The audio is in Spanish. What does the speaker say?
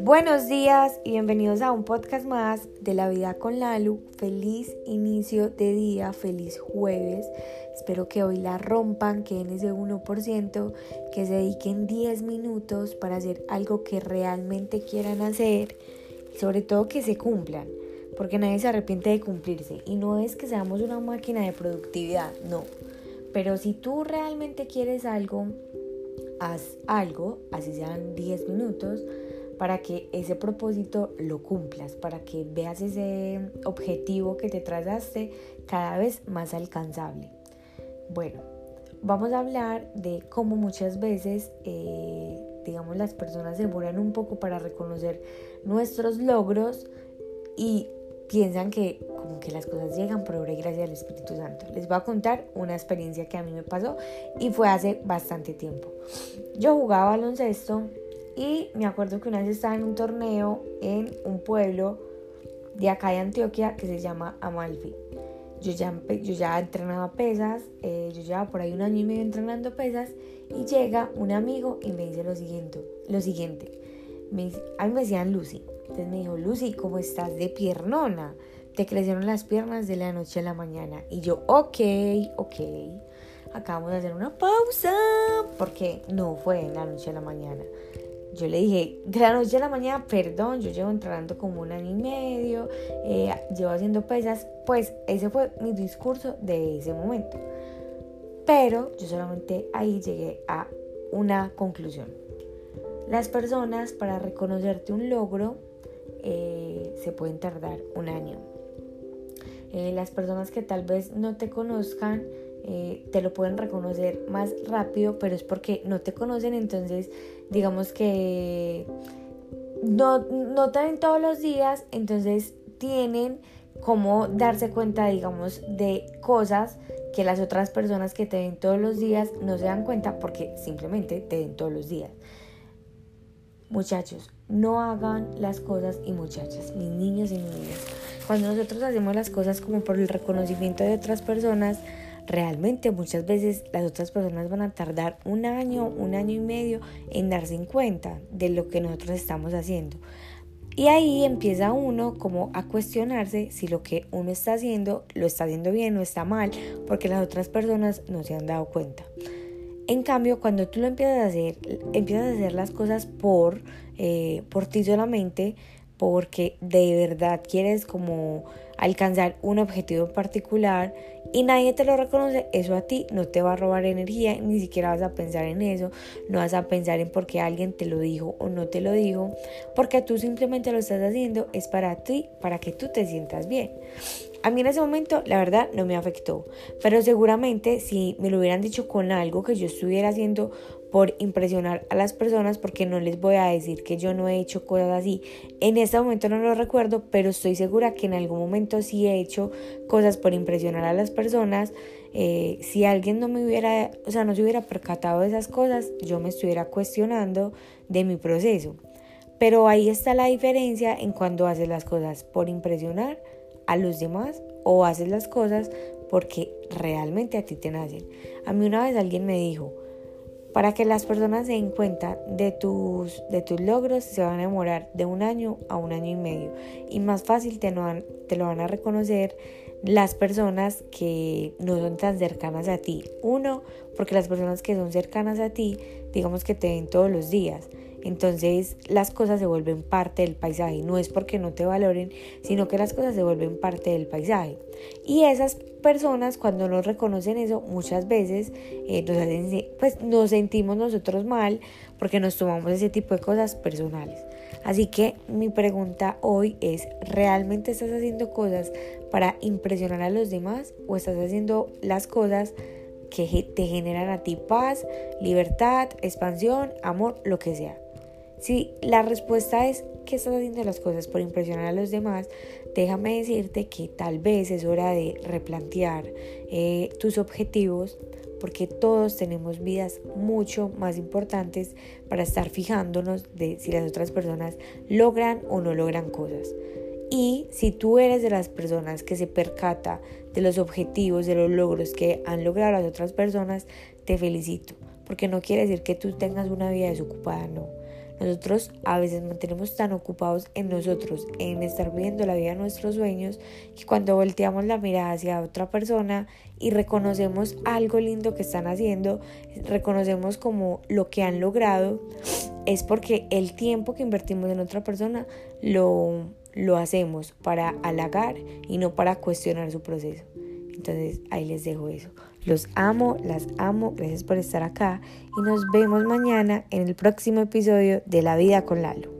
Buenos días y bienvenidos a un podcast más de la vida con Lalu. Feliz inicio de día, feliz jueves. Espero que hoy la rompan, que en ese 1%, que se dediquen 10 minutos para hacer algo que realmente quieran hacer sobre todo que se cumplan, porque nadie se arrepiente de cumplirse. Y no es que seamos una máquina de productividad, no. Pero si tú realmente quieres algo, haz algo, así sean 10 minutos para que ese propósito lo cumplas, para que veas ese objetivo que te trazaste cada vez más alcanzable. Bueno, vamos a hablar de cómo muchas veces, eh, digamos, las personas demoran un poco para reconocer nuestros logros y piensan que como que las cosas llegan por obra y gracia del Espíritu Santo. Les voy a contar una experiencia que a mí me pasó y fue hace bastante tiempo. Yo jugaba baloncesto y me acuerdo que una vez estaba en un torneo en un pueblo de acá de Antioquia que se llama Amalfi. Yo ya, yo ya entrenaba pesas, eh, yo llevaba por ahí un año y medio entrenando pesas y llega un amigo y me dice lo siguiente, lo siguiente. Me, a mí me decían Lucy. Entonces me dijo, Lucy, ¿cómo estás de piernona? Te crecieron las piernas de la noche a la mañana. Y yo, ok, ok. Acabamos de hacer una pausa porque no fue en la noche a la mañana. Yo le dije, de la noche a la mañana, perdón, yo llevo entrenando como un año y medio, eh, llevo haciendo pesas, pues ese fue mi discurso de ese momento. Pero yo solamente ahí llegué a una conclusión. Las personas para reconocerte un logro eh, se pueden tardar un año. Eh, las personas que tal vez no te conozcan eh, te lo pueden reconocer más rápido, pero es porque no te conocen, entonces digamos que no, no te ven todos los días, entonces tienen como darse cuenta, digamos, de cosas que las otras personas que te ven todos los días no se dan cuenta porque simplemente te ven todos los días. Muchachos, no hagan las cosas y muchachas, mis niños y niñas. Cuando nosotros hacemos las cosas como por el reconocimiento de otras personas, realmente muchas veces las otras personas van a tardar un año, un año y medio en darse cuenta de lo que nosotros estamos haciendo. Y ahí empieza uno como a cuestionarse si lo que uno está haciendo lo está haciendo bien o está mal, porque las otras personas no se han dado cuenta. En cambio, cuando tú lo empiezas a hacer, empiezas a hacer las cosas por, eh, por ti solamente, porque de verdad quieres como alcanzar un objetivo particular y nadie te lo reconoce, eso a ti no te va a robar energía, ni siquiera vas a pensar en eso, no vas a pensar en por qué alguien te lo dijo o no te lo dijo, porque tú simplemente lo estás haciendo, es para ti, para que tú te sientas bien. A en ese momento la verdad no me afectó, pero seguramente si me lo hubieran dicho con algo que yo estuviera haciendo por impresionar a las personas, porque no les voy a decir que yo no he hecho cosas así, en este momento no lo recuerdo, pero estoy segura que en algún momento sí he hecho cosas por impresionar a las personas. Eh, si alguien no me hubiera, o sea, no se hubiera percatado de esas cosas, yo me estuviera cuestionando de mi proceso. Pero ahí está la diferencia en cuando haces las cosas por impresionar a los demás o haces las cosas porque realmente a ti te nacen. A mí una vez alguien me dijo, para que las personas se den cuenta de tus, de tus logros se van a demorar de un año a un año y medio y más fácil te, te lo van a reconocer las personas que no son tan cercanas a ti. Uno, porque las personas que son cercanas a ti, digamos que te ven todos los días. Entonces las cosas se vuelven parte del paisaje. No es porque no te valoren, sino que las cosas se vuelven parte del paisaje. Y esas personas cuando nos reconocen eso, muchas veces eh, nos, pues, nos sentimos nosotros mal porque nos tomamos ese tipo de cosas personales. Así que mi pregunta hoy es, ¿realmente estás haciendo cosas para impresionar a los demás o estás haciendo las cosas que te generan a ti paz, libertad, expansión, amor, lo que sea? Si la respuesta es que estás haciendo las cosas por impresionar a los demás, déjame decirte que tal vez es hora de replantear eh, tus objetivos porque todos tenemos vidas mucho más importantes para estar fijándonos de si las otras personas logran o no logran cosas. Y si tú eres de las personas que se percata de los objetivos, de los logros que han logrado las otras personas, te felicito porque no quiere decir que tú tengas una vida desocupada, no. Nosotros a veces mantenemos tan ocupados en nosotros, en estar viviendo la vida de nuestros sueños, que cuando volteamos la mirada hacia otra persona y reconocemos algo lindo que están haciendo, reconocemos como lo que han logrado, es porque el tiempo que invertimos en otra persona lo, lo hacemos para halagar y no para cuestionar su proceso. Entonces ahí les dejo eso. Los amo, las amo, gracias por estar acá y nos vemos mañana en el próximo episodio de La vida con Lalo.